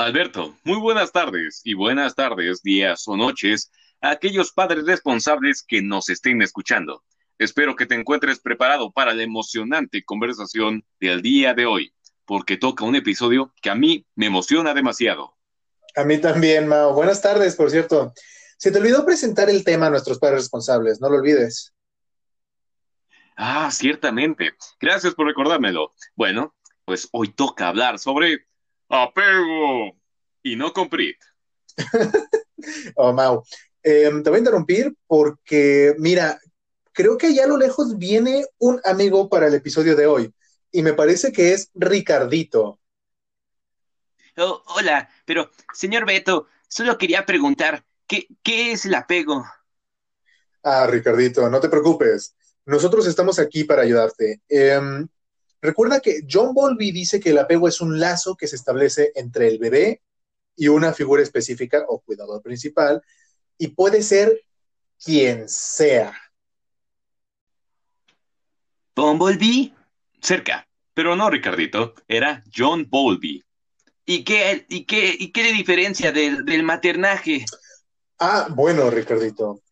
Alberto, muy buenas tardes y buenas tardes, días o noches a aquellos padres responsables que nos estén escuchando. Espero que te encuentres preparado para la emocionante conversación del día de hoy, porque toca un episodio que a mí me emociona demasiado. A mí también, Mao. Buenas tardes, por cierto. Se te olvidó presentar el tema a nuestros padres responsables, no lo olvides. Ah, ciertamente. Gracias por recordármelo. Bueno, pues hoy toca hablar sobre apego y no comprit. oh, Mau. Em, te voy a interrumpir porque, mira, creo que allá a lo lejos viene un amigo para el episodio de hoy y me parece que es Ricardito. Oh, hola, pero señor Beto, solo quería preguntar, ¿qué, qué es el apego? Ah, Ricardito, no te preocupes. Nosotros estamos aquí para ayudarte. Em, recuerda que John Bowlby dice que el apego es un lazo que se establece entre el bebé y una figura específica o cuidador principal, y puede ser quien sea. ¿Bumblebee? Cerca, pero no, Ricardito, era John Bowlby. ¿Y qué, y qué, y qué diferencia del, del maternaje? Ah, bueno, Ricardito.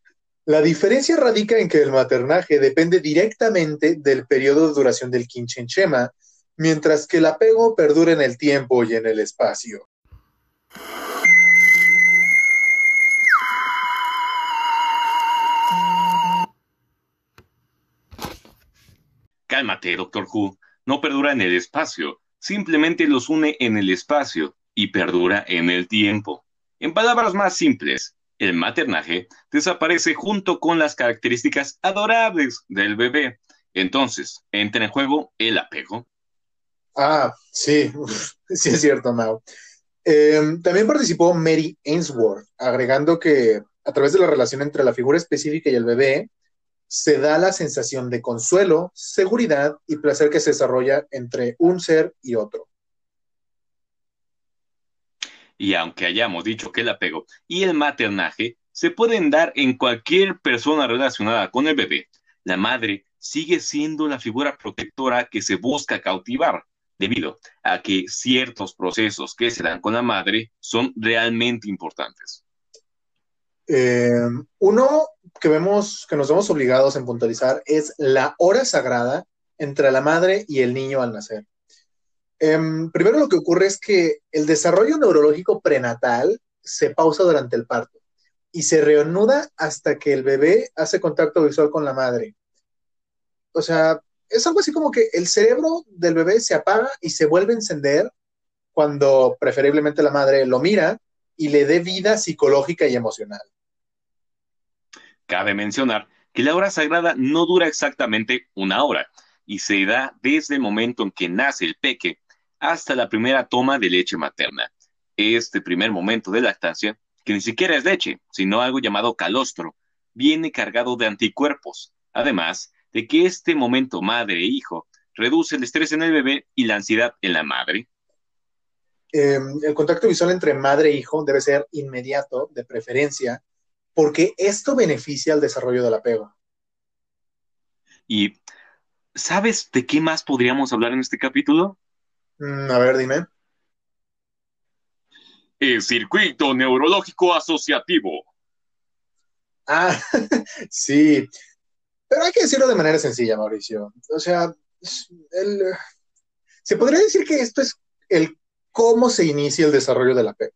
La diferencia radica en que el maternaje depende directamente del periodo de duración del quinchenchema, mientras que el apego perdura en el tiempo y en el espacio. Cálmate, Doctor Who. No perdura en el espacio, simplemente los une en el espacio y perdura en el tiempo. En palabras más simples, el maternaje desaparece junto con las características adorables del bebé. Entonces, entra en juego el apego. Ah, sí, sí es cierto, Mao. Em, también participó Mary Ainsworth, agregando que a través de la relación entre la figura específica y el bebé, se da la sensación de consuelo, seguridad y placer que se desarrolla entre un ser y otro. Y aunque hayamos dicho que el apego y el maternaje se pueden dar en cualquier persona relacionada con el bebé, la madre sigue siendo la figura protectora que se busca cautivar, debido a que ciertos procesos que se dan con la madre son realmente importantes. Eh, uno que vemos, que nos vemos obligados en puntualizar es la hora sagrada entre la madre y el niño al nacer. Em, primero lo que ocurre es que el desarrollo neurológico prenatal se pausa durante el parto y se reanuda hasta que el bebé hace contacto visual con la madre. O sea, es algo así como que el cerebro del bebé se apaga y se vuelve a encender cuando preferiblemente la madre lo mira y le dé vida psicológica y emocional. Cabe mencionar que la hora sagrada no dura exactamente una hora y se da desde el momento en que nace el peque hasta la primera toma de leche materna. Este primer momento de lactancia, que ni siquiera es leche, sino algo llamado calostro, viene cargado de anticuerpos, además de que este momento madre e hijo reduce el estrés en el bebé y la ansiedad en la madre. Em, el contacto visual entre madre e hijo debe ser inmediato, de preferencia, porque esto beneficia al desarrollo del apego. ¿Y sabes de qué más podríamos hablar en este capítulo? Mm, a ver, dime. El circuito neurológico asociativo. Ah, sí. Pero hay que decirlo de manera sencilla, Mauricio. O sea, se podría decir que esto es el cómo se inicia el desarrollo del apego.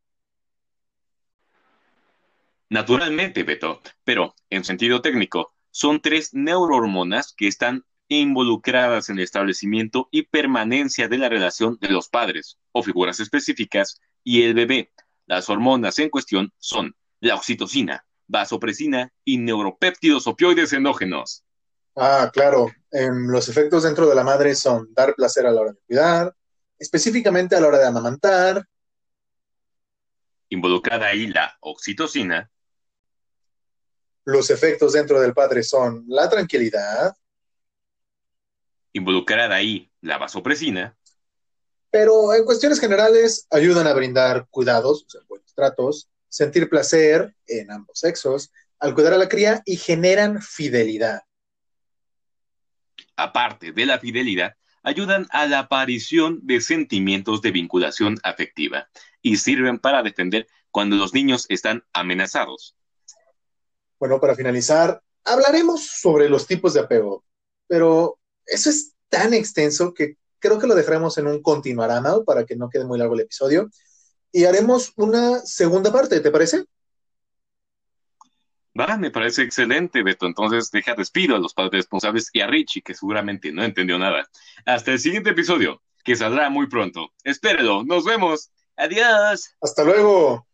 Naturalmente, Beto, pero en sentido técnico, son tres neurohormonas que están involucradas en el establecimiento y permanencia de la relación de los padres o figuras específicas y el bebé. Las hormonas en cuestión son la oxitocina, vasopresina y neuropéptidos opioides endógenos. Ah, claro. los efectos dentro de la madre son dar placer a la hora de cuidar, específicamente a la hora de amamantar. Involucrada ahí la oxitocina, los efectos dentro del padre son la tranquilidad. Involucrada ahí la vasopresina. Pero en cuestiones generales ayudan a brindar cuidados, o sea, buenos tratos, sentir placer en ambos sexos, al cuidar a la cría y generan fidelidad. Aparte de la fidelidad, ayudan a la aparición de sentimientos de vinculación afectiva y sirven para defender cuando los niños están amenazados. Bueno, para finalizar, hablaremos sobre los tipos de apego, pero eso es tan extenso que creo que lo dejaremos en un continuarama para que no quede muy largo el episodio y haremos una segunda parte, ¿te parece? Va, me parece excelente, Beto. Entonces deja despido a los padres responsables y a Richie, que seguramente no entendió nada. Hasta el siguiente episodio, que saldrá muy pronto. Espérelo, nos vemos. Adiós. Hasta luego.